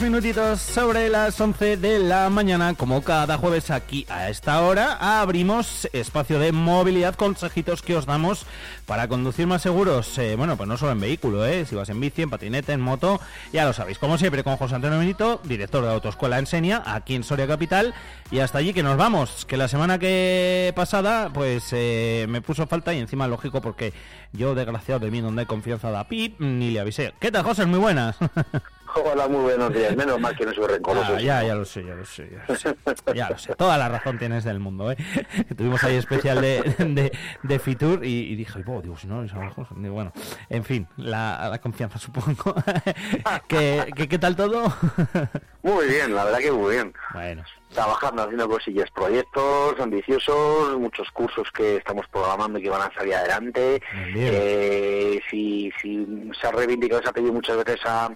Minutitos sobre las 11 de la mañana, como cada jueves aquí a esta hora, abrimos espacio de movilidad, consejitos que os damos para conducir más seguros. Eh, bueno, pues no solo en vehículo, eh, si vas en bici, en patinete, en moto, ya lo sabéis. Como siempre, con José Antonio Benito, director de Autoescuela Ensenia, aquí en Soria Capital. Y hasta allí que nos vamos, que la semana que pasada, pues eh, me puso falta y encima lógico porque yo, desgraciado de mí, donde hay confianza da pip, ni le avisé. ¿Qué tal, José? Muy buenas. Hola, muy buenos días. Menos mal que no soy rencoroso. Ah, ya, ya lo sé, ya lo sé, ya lo sé. Toda la razón tienes del mundo, ¿eh? Tuvimos ahí especial de, de, Fitur y, dije, oh, digo, si no, bueno, en fin, la, la confianza supongo. ¿Qué, qué, ¿Qué tal todo? Muy bien, la verdad que muy bien. Bueno trabajando, haciendo cosillas, proyectos ambiciosos, muchos cursos que estamos programando y que van a salir adelante. Eh, si, si se ha reivindicado, se ha pedido muchas veces a,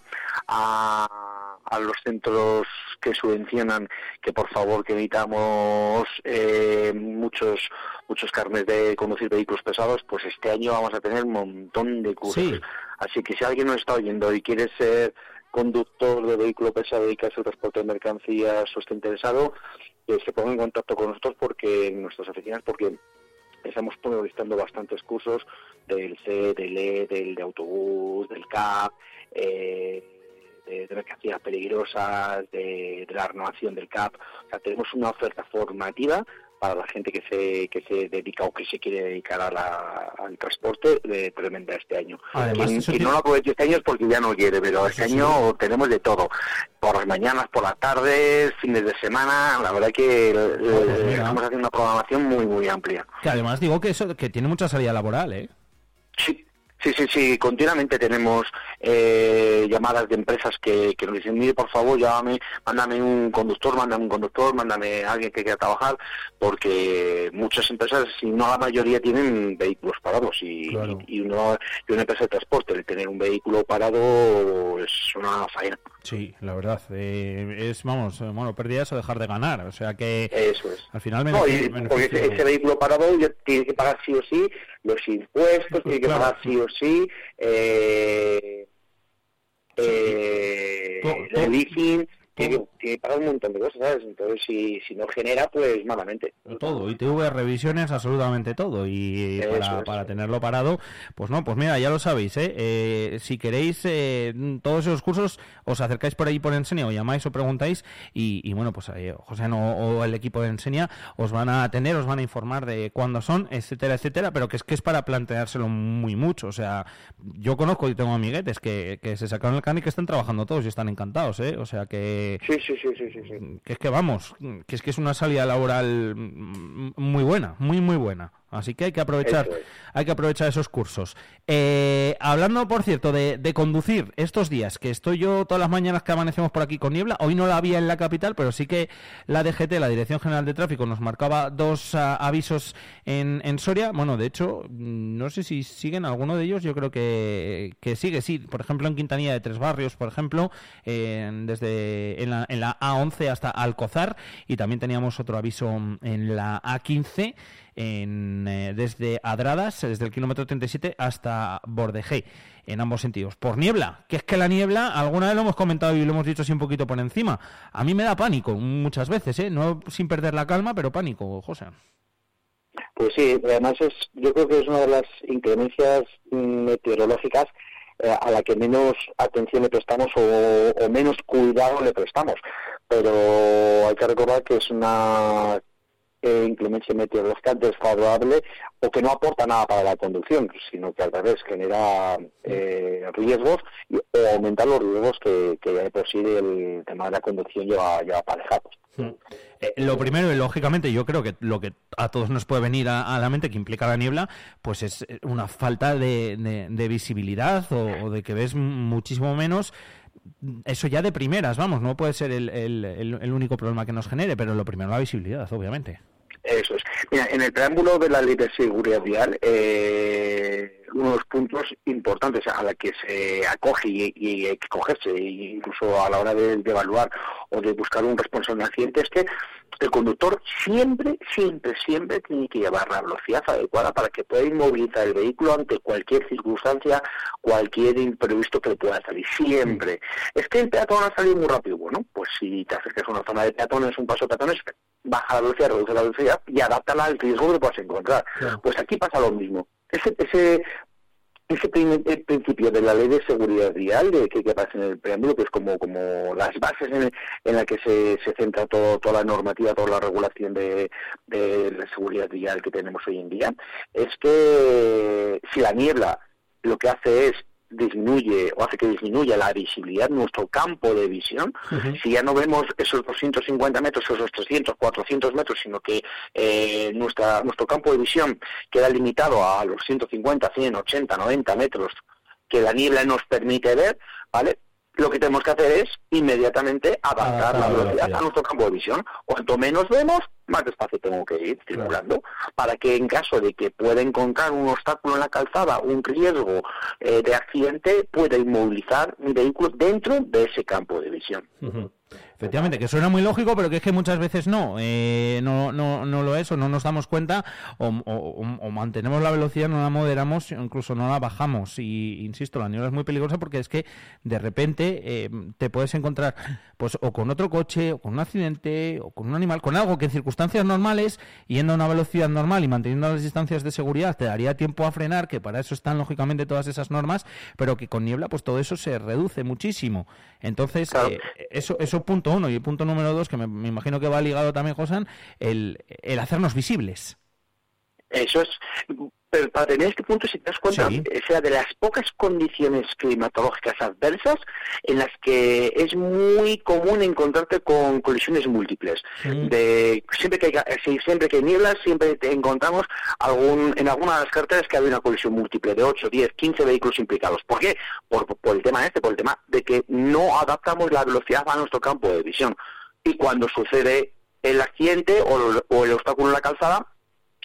a, los centros que subvencionan que por favor que evitamos eh, muchos muchos carnes de conducir vehículos pesados, pues este año vamos a tener un montón de cursos. Así que si alguien nos está oyendo y quiere ser conductor de vehículo pesado dedicarse al transporte de mercancías o esté interesado, que se ponga en contacto con nosotros porque en nuestras oficinas porque estamos listando bastantes cursos del C, del E, del de autobús, del CAP, eh, de, mercancías peligrosas, de, de, la renovación del CAP. O sea, tenemos una oferta formativa para la gente que se que se dedica o que se quiere dedicar al transporte de tremenda este año. y no lo aproveche este año es porque ya no quiere, pero este año tenemos de todo. Por las mañanas, por las tardes, fines de semana, la verdad que pues estamos haciendo una programación muy muy amplia. Que además digo que eso que tiene mucha salida laboral, ¿eh? Sí, Sí, sí, sí, continuamente tenemos eh, llamadas de empresas que, que nos dicen, mire, por favor, llámame, mándame un conductor, mándame un conductor, mándame a alguien que quiera trabajar, porque muchas empresas, si no la mayoría, tienen vehículos parados y, y, una empresa de transporte, el tener un vehículo parado es una faena. Sí, la verdad, eh, es, vamos, eh, bueno, pérdidas o dejar de ganar, o sea que Eso es. al final no, porque ese, vehículo parado tiene que pagar sí o sí los impuestos, tiene que pagar sí o sí, eh, eh, el leasing, tiene que, pagar un montón de cosas, ¿sabes? Entonces, si, si no genera, pues malamente. Todo, y tuve revisiones, absolutamente todo. Y para, para, tenerlo parado, pues no, pues mira, ya lo sabéis, ¿eh? eh si queréis eh, todos esos cursos, os acercáis por ahí por Enseña, o llamáis o preguntáis, y, bueno, pues eh, José no, o el equipo de Enseña os van a tener, os van a informar de cuándo son, etcétera, etcétera, pero que es que es para planteárselo muy mucho. O sea, yo conozco y tengo amiguetes que, que se sacaron el can y que están trabajando todos y están encantados, ¿eh? O sea que Sí, sí, sí, sí, sí, Que es que vamos, que es que es una salida laboral muy buena, muy, muy buena. Así que hay que aprovechar, hay que aprovechar esos cursos. Eh, hablando, por cierto, de, conducir estos días, que estoy yo todas las mañanas que amanecemos por aquí con niebla, hoy no la había en la capital, pero sí que la DGT, la Dirección General de Tráfico, nos marcaba dos ah, avisos en, en, Soria. Bueno, de hecho, no sé si siguen alguno de ellos, yo creo que, que sigue, sí. Por ejemplo, en Quintanilla de Tres Barrios, por ejemplo, desde en la, en la A11 hasta Alcozar, y también teníamos otro aviso en la A15 en, eh, desde Adradas, desde el kilómetro 37 hasta Bordejé. en ambos sentidos. Por niebla, que es que la niebla, alguna vez lo hemos comentado y lo hemos dicho así un poquito por encima, a mí me da pánico muchas veces, ¿eh? no sin perder la calma, pero pánico, José. Pues sí, además es, yo creo que es una de las inclemencias meteorológicas eh, a la que menos atención le prestamos o, menos cuidado le prestamos. Pero hay que recordar que es una eh, inclemencia meteorológica desfavorable o que no aporta nada para la conducción, sino que al revés genera eh, riesgos y, o aumenta los riesgos que, que de por sí el tema de la conducción lleva, lleva aparejados. Eh, lo primero, lógicamente, yo creo que lo que a todos nos puede venir a, la mente que implica la niebla, pues es una falta de, de, visibilidad o, de que ves muchísimo menos eso ya de primeras, vamos, no puede ser el, el, el, único problema que nos genere, pero lo primero la visibilidad, obviamente. Eso es. Mira, en el preámbulo de la ley de seguridad vial, eh, uno de los puntos importantes a la que se acoge y, hay que cogerse, incluso a la hora de, evaluar o de buscar un responsable de accidente, es que el conductor siempre, siempre, siempre tiene que llevar la velocidad adecuada para que pueda inmovilizar el vehículo ante cualquier circunstancia, cualquier imprevisto que le pueda salir. Siempre. Es que el peatón ha salido muy rápido. Bueno, pues si te acercas a una zona de peatones, un paso de peatones, baja la velocidad, reduce la velocidad y adáptala al riesgo que puedas encontrar. Pues aquí pasa lo mismo. Ese, ese, ese principio de la ley de seguridad vial de que, que aparece en el preámbulo, que es como, como las bases en, en las que se, se centra todo, toda la normativa, toda la regulación de, de la seguridad vial que tenemos hoy en día, es que si la niebla lo que hace es disminuye o hace que disminuya la visibilidad, nuestro campo de visión, si ya no vemos esos 250 metros, esos 300, 400 metros, sino que eh, nuestra, nuestro campo de visión queda limitado a los 150, 100, 80, 90 metros que la niebla nos permite ver, ¿vale? Lo que tenemos que hacer es inmediatamente adaptar la velocidad a nuestro campo de visión. Cuanto menos vemos, más despacio tengo que ir circulando, para que en caso de que pueda encontrar un obstáculo en la calzada, un riesgo eh, de accidente, pueda inmovilizar mi vehículo dentro de ese campo de visión. Efectivamente, que suena muy lógico, pero que es que muchas veces no, eh, no, no, no lo es o no nos damos cuenta o, mantenemos la velocidad, no la moderamos, incluso no la bajamos. Y insisto, la niebla es muy peligrosa porque es que de repente eh, te puedes encontrar pues o con otro coche, o con un accidente, o con un animal, con algo que en circunstancias normales, yendo a una velocidad normal y manteniendo las distancias de seguridad, te daría tiempo a frenar, que para eso están lógicamente todas esas normas, pero que con niebla pues todo eso se reduce muchísimo. Entonces, eh, eso, eso punto uno. Y punto número dos, que me, imagino que va ligado también, Josan, el, el hacernos visibles. Eso es, pero para tener este punto, si te das cuenta, sea de las pocas condiciones climatológicas adversas en las que es muy común encontrarte con colisiones múltiples. De siempre que hay, siempre que hay nieblas, siempre te encontramos algún en alguna de las carreteras que hay una colisión múltiple de 8, 10, 15 vehículos implicados. ¿Por qué? Por, por el tema este, por el tema de que no adaptamos la velocidad a nuestro campo de visión. Y cuando sucede el accidente o, o el obstáculo en la calzada,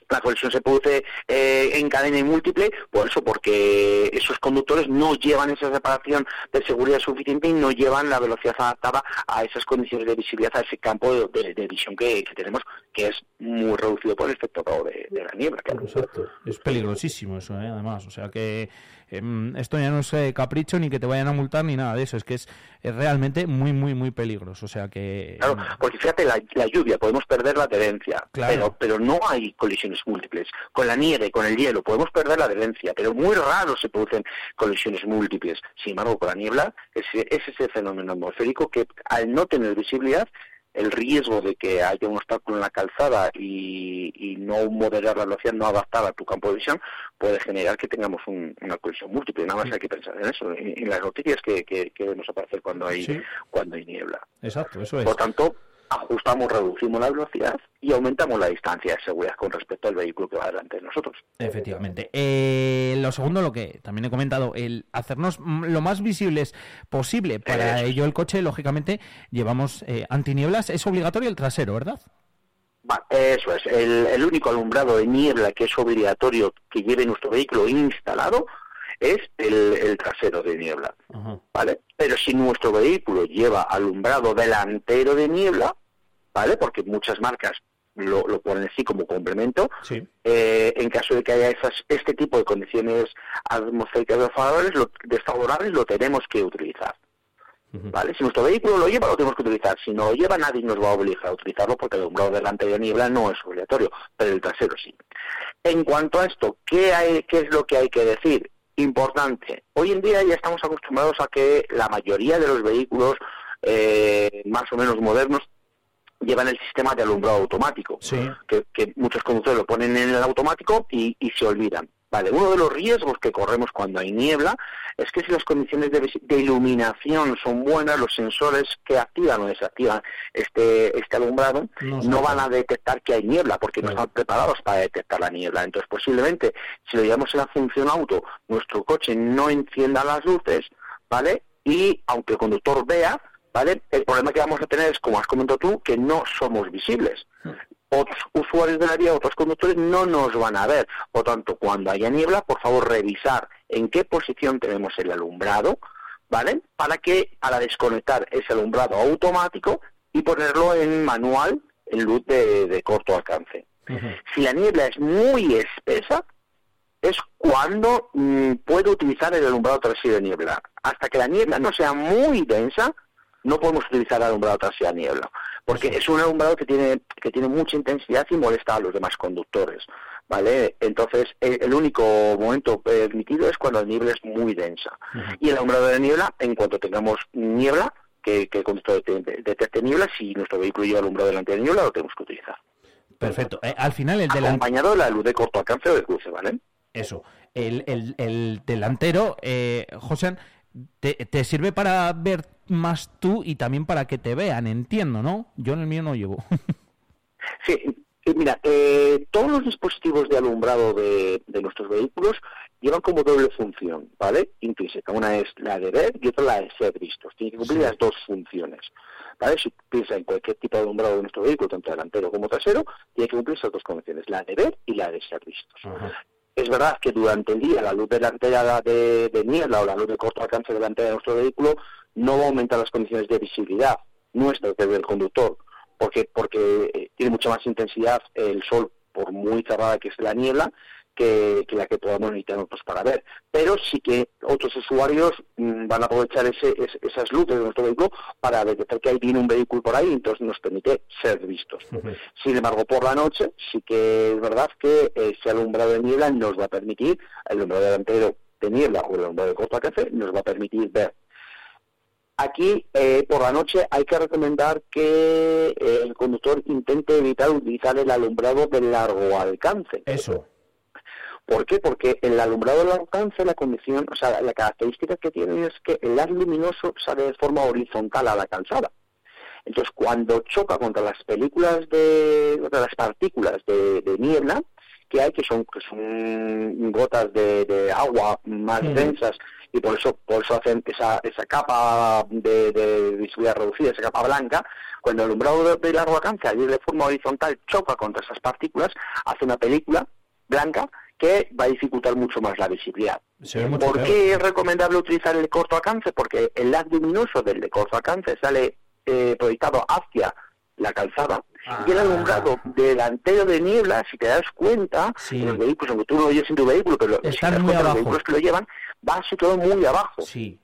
la colisión se produce eh, en cadena y múltiple, por eso, porque esos conductores no llevan esa separación de seguridad suficiente y no llevan la velocidad adaptada a esas condiciones de visibilidad, a ese campo de, visión que, tenemos, que es muy reducido por el efecto de, de la niebla. Exacto. Es peligrosísimo eso, ¿eh? además. O sea que esto ya no es eh, capricho ni que te vayan a multar ni nada de eso, es que es, realmente muy, muy, muy peligroso. O sea que. Claro, porque fíjate, la, lluvia, podemos perder la adherencia, pero, pero no hay colisiones múltiples. Con la nieve, con el hielo, podemos perder la adherencia, pero muy raro se producen colisiones múltiples. Sin embargo, con la niebla, es, es ese fenómeno atmosférico que al no tener visibilidad el riesgo de que haya un obstáculo en la calzada y, no moderar la velocidad, no adaptar a tu campo de visión, puede generar que tengamos una colisión múltiple. Nada más hay que pensar en eso, en, las noticias que, que, vemos aparecer cuando hay, cuando hay niebla. Exacto, eso es. Por tanto, ajustamos, reducimos la velocidad y aumentamos la distancia de seguridad con respecto al vehículo que va delante de nosotros. Efectivamente. Eh, lo segundo, lo que también he comentado, el hacernos lo más visibles posible. Para ello el coche, lógicamente, llevamos eh, antinieblas. Es obligatorio el trasero, ¿verdad? eso es. El, único alumbrado de niebla que es obligatorio que lleve nuestro vehículo instalado es el, trasero de niebla, ¿vale? Pero si nuestro vehículo lleva alumbrado delantero de niebla, ¿vale? Porque muchas marcas lo, ponen así como complemento. Eh, en caso de que haya esas, este tipo de condiciones atmosféricas desfavorables, lo, desfavorables, lo tenemos que utilizar. ¿Vale? Si nuestro vehículo lo lleva, lo tenemos que utilizar. Si no lo lleva, nadie nos va a obligar a utilizarlo porque el alumbrado delante de niebla no es obligatorio, pero el trasero sí. En cuanto a esto, ¿qué, hay, qué es lo que hay que decir? Importante. Hoy en día ya estamos acostumbrados a que la mayoría de los vehículos eh, más o menos modernos llevan el sistema de alumbrado automático, que, muchos conductores lo ponen en el automático y, se olvidan. Vale, uno de los riesgos que corremos cuando hay niebla es que si las condiciones de, iluminación son buenas, los sensores que activan o desactivan este, este alumbrado no, van a detectar que hay niebla porque no están preparados para detectar la niebla. Entonces, posiblemente, si lo llevamos en la función auto, nuestro coche no encienda las luces, ¿vale? Y aunque el conductor vea, ¿vale? El problema que vamos a tener es, como has comentado tú, que no somos visibles. Hmm. Otros usuarios de la vía, otros conductores no nos van a ver. Por tanto, cuando haya niebla, por favor, revisar en qué posición tenemos el alumbrado, ¿vale? Para que a la desconectar ese alumbrado automático y ponerlo en manual, en luz de, corto alcance. Si la niebla es muy espesa, es cuando mm, puedo utilizar el alumbrado trasero de niebla. Hasta que la niebla no sea muy densa, no podemos utilizar alumbrado trasera niebla, porque es un alumbrado que tiene, que tiene mucha intensidad y molesta a los demás conductores. ¿Vale? Entonces, el, único momento permitido es cuando la niebla es muy densa. Y el alumbrado de niebla, en cuanto tengamos niebla, que, que el conductor detecte niebla, si nuestro vehículo lleva alumbrado delante de niebla, lo tenemos que utilizar. Perfecto. Eh, al final, el delantero. Acompañado de la luz de corto alcance o de cruce, ¿vale? Eso. El, el, el delantero, eh, José, te, te, sirve para ver más tú y también para que te vean, entiendo, ¿no? Yo en el mío no llevo. sí, mira, eh, todos los dispositivos de alumbrado de, nuestros vehículos llevan como doble función, ¿vale? Intrínseca. Una es la de ver y otra la de ser vistos. Tiene que cumplir las dos funciones. ¿Vale? Si piensa en cualquier tipo de alumbrado de nuestro vehículo, tanto delantero como trasero, tiene que cumplir esas dos condiciones, la de ver y la de ser vistos. Es verdad que durante el día la luz delantera de, niebla o la luz de corto alcance delantera de nuestro vehículo no va a aumentar las condiciones de visibilidad nuestra que del conductor, porque, porque eh, tiene mucha más intensidad el sol, por muy cerrada que esté la niebla, que, la que podamos necesitar nosotros para ver. Pero sí que otros usuarios mm, van a aprovechar ese, esas luces de nuestro vehículo para detectar que hay viene un vehículo por ahí, entonces nos permite ser vistos. Sin embargo, por la noche sí que es verdad que ese alumbrado de niebla nos va a permitir, el alumbrado delantero de niebla o el alumbrado de corto café nos va a permitir ver. Aquí, eh, por la noche, hay que recomendar que eh, el conductor intente evitar utilizar el alumbrado de largo alcance. Eso. ¿Por qué? Porque el alumbrado de alcance, la condición, o sea, la característica que tiene es que el haz luminoso sale de forma horizontal a la calzada. Entonces, cuando choca contra las películas de, contra las partículas de, niebla, que hay, que son, que son gotas de, agua más densas, y por eso, por eso hacen esa, esa capa de, visibilidad reducida, esa capa blanca, cuando el alumbrado de, largo alcance, allí de forma horizontal, choca contra esas partículas, hace una película blanca que va a dificultar mucho más la visibilidad. ¿Por qué es recomendable utilizar el de corto alcance? Porque el haz luminoso del de corto alcance sale eh, proyectado hacia la calzada y el alumbrado ah. delantero de niebla, si te das cuenta, en los vehículos, aunque tú no lo lleves en tu vehículo, pero si te das cuenta, los vehículos que lo llevan, va situado muy abajo. Sí.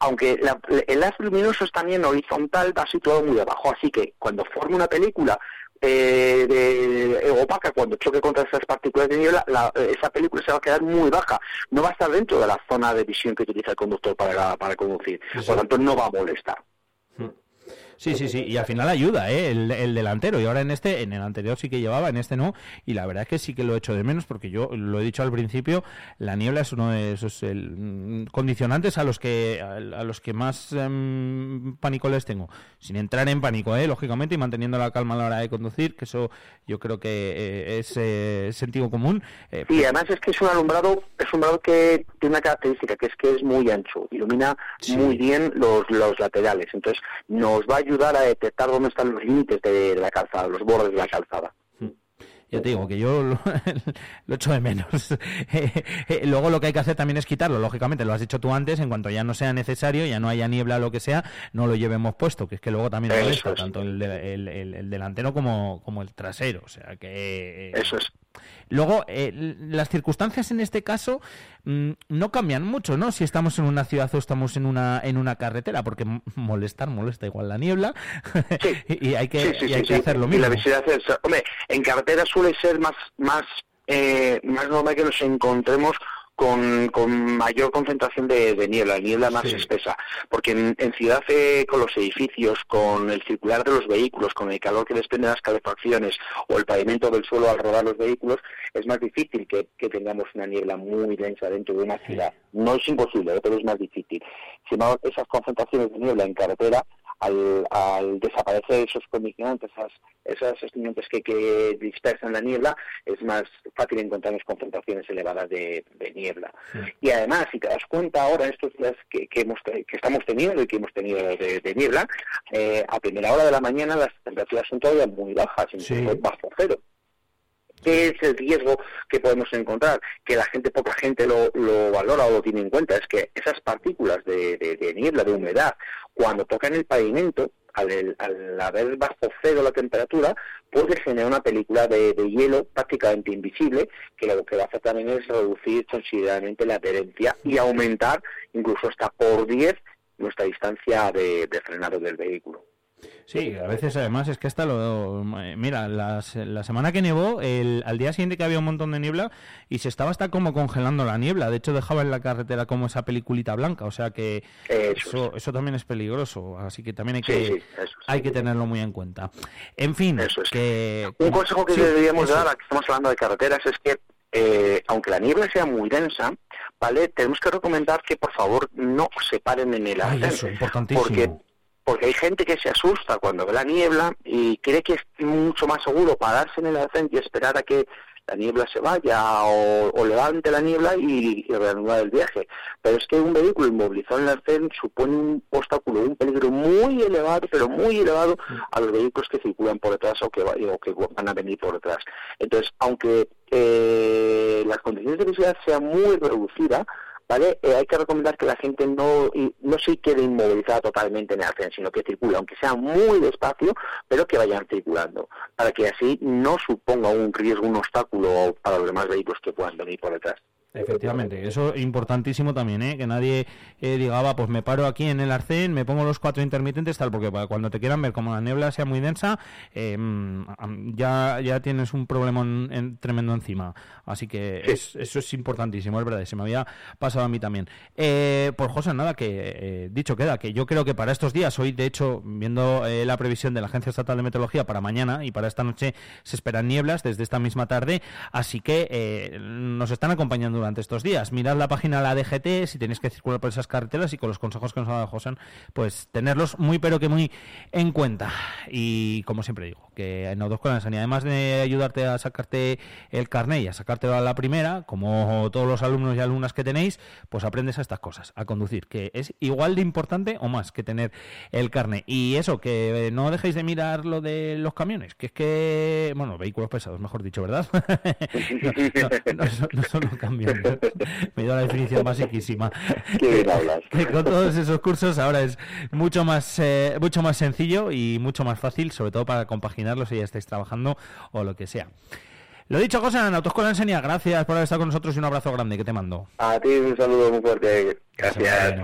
Aunque el haz luminoso es también horizontal, va situado muy abajo. Así que cuando forme una película eh, de, opaca cuando choque contra esas partículas de niebla, esa película se va a quedar muy baja. No va a estar dentro de la zona de visión que utiliza el conductor para, para conducir. Por lo tanto, no va a molestar. Sí, sí, sí, y al final ayuda, ¿eh? El, delantero. Y ahora en este, en el anterior sí que llevaba, en este no. Y la verdad es que sí que lo he hecho de menos porque yo lo he dicho al principio, la niebla es uno de esos mm, condicionantes a los que a, los que más em, pánico les tengo. Sin entrar en pánico, ¿eh? Lógicamente, y manteniendo la calma a la hora de conducir, que eso yo creo que eh, es eh, sentido común. Eh, sí, además es que es un alumbrado, es un alumbrado que tiene una característica, que es que es muy ancho, ilumina muy bien los, los laterales. Entonces, nos va a ayudar a detectar dónde están los límites de la calzada, los bordes de la calzada. yo te digo que yo lo, echo de menos. Eh, eh, luego lo que hay que hacer también es quitarlo, lógicamente, lo has dicho tú antes, en cuanto ya no sea necesario, ya no haya niebla o lo que sea, no lo llevemos puesto, que es que luego también molesta, tanto el, el, delantero como, como el trasero, o sea que... Eso es. Luego, eh, las circunstancias en este caso mm, no cambian mucho, ¿no? Si estamos en una ciudad o estamos en una, en una carretera, porque molestar molesta igual la niebla y, hay que, y hay que hacer lo mismo. la visibilidad hombre, en carretera suele ser más, más, eh, más normal que nos encontremos con, con mayor concentración de, niebla, niebla más espesa, porque en, ciudad eh, con los edificios, con el circular de los vehículos, con el calor que desprenden las calefacciones o el pavimento del suelo al rodar los vehículos, es más difícil que, tengamos una niebla muy densa dentro de una ciudad. No es imposible, pero es más difícil. Si no, esas concentraciones de niebla en carretera al, al desaparecer esos condicionantes, esas, estimulantes que, que, dispersan la niebla, es más fácil encontrar concentraciones elevadas de, niebla. Y además, si te das cuenta ahora, estos días que, que, hemos, que estamos teniendo y que hemos tenido de, niebla, eh, a primera hora de la mañana las temperaturas son todavía muy bajas, incluso bajo cero. ¿Qué es el riesgo que podemos encontrar? Que la gente, poca gente lo, valora o lo tiene en cuenta. Es que esas partículas de, niebla, de humedad, cuando tocan el pavimento, al, haber bajo cero la temperatura, puede generar una película de, hielo prácticamente invisible, que lo que va a hacer también es reducir considerablemente la adherencia y aumentar incluso hasta por 10 nuestra distancia de frenado del vehículo. Sí, a veces además es que hasta lo... Mira, la semana que nevó, el, al día siguiente que había un montón de niebla y se estaba hasta como congelando la niebla. De hecho, dejaba en la carretera como esa peliculita blanca. O sea que eso, eso, también es peligroso. Así que también hay que, hay que tenerlo muy en cuenta. En fin, que... Un consejo que deberíamos dar, a que estamos hablando de carreteras, es que eh, aunque la niebla sea muy densa, ¿vale? Tenemos que recomendar que por favor no se paren en el arcén. Eso, importantísimo. Porque porque hay gente que se asusta cuando ve la niebla y cree que es mucho más seguro pararse en el arcén y esperar a que la niebla se vaya o, levante la niebla y, reanudar el viaje. Pero es que un vehículo inmovilizado en el arcén supone un obstáculo, un peligro muy elevado, pero muy elevado a los vehículos que circulan por detrás o que, o que van a venir por detrás. Entonces, aunque eh, las condiciones de visibilidad sean muy reducidas, ¿vale? Eh, hay que recomendar que la gente no, no se quede inmovilizada totalmente en el arcén, sino que circule, aunque sea muy despacio, pero que vayan circulando, para que así no suponga un riesgo, un obstáculo para los demás vehículos que puedan venir por detrás. Efectivamente, eso es importantísimo también, ¿eh? que nadie eh, diga, va, pues me paro aquí en el arcén, me pongo los cuatro intermitentes, tal, porque cuando te quieran ver como la niebla sea muy densa, eh, mm, ya, ya tienes un problema en, tremendo encima. Así que eso es importantísimo, es verdad, se me había pasado a mí también. Eh, pues José, nada, que dicho queda, que yo creo que para estos días, hoy de hecho, viendo la previsión de la Agencia Estatal de Meteorología para mañana y para esta noche, se esperan nieblas desde esta misma tarde, así que nos están acompañando durante estos días. Mirad la página de la DGT si tenéis que circular por esas carreteras y con los consejos que nos ha dado José, pues tenerlos muy pero que muy en cuenta. Y como siempre digo, que en Autoescuela Sanidad, además de ayudarte a sacarte el carnet y a sacártelo a la primera, como todos los alumnos y alumnas que tenéis, pues aprendes a estas cosas, a conducir, que es igual de importante o más que tener el carnet. Y eso, que no dejéis de mirar lo de los camiones, que es que, bueno, vehículos pesados, mejor dicho, ¿verdad? no, son los camiones. Me dio la definición basiquísima. Que, con todos esos cursos ahora es mucho más, eh, mucho más sencillo y mucho más fácil, sobre todo para compaginarlo si ya estáis trabajando o lo que sea. Lo dicho, José, en Autoescuela Enseña, gracias por haber estado con nosotros y un abrazo grande que te mando. A ti un saludo muy fuerte. Gracias.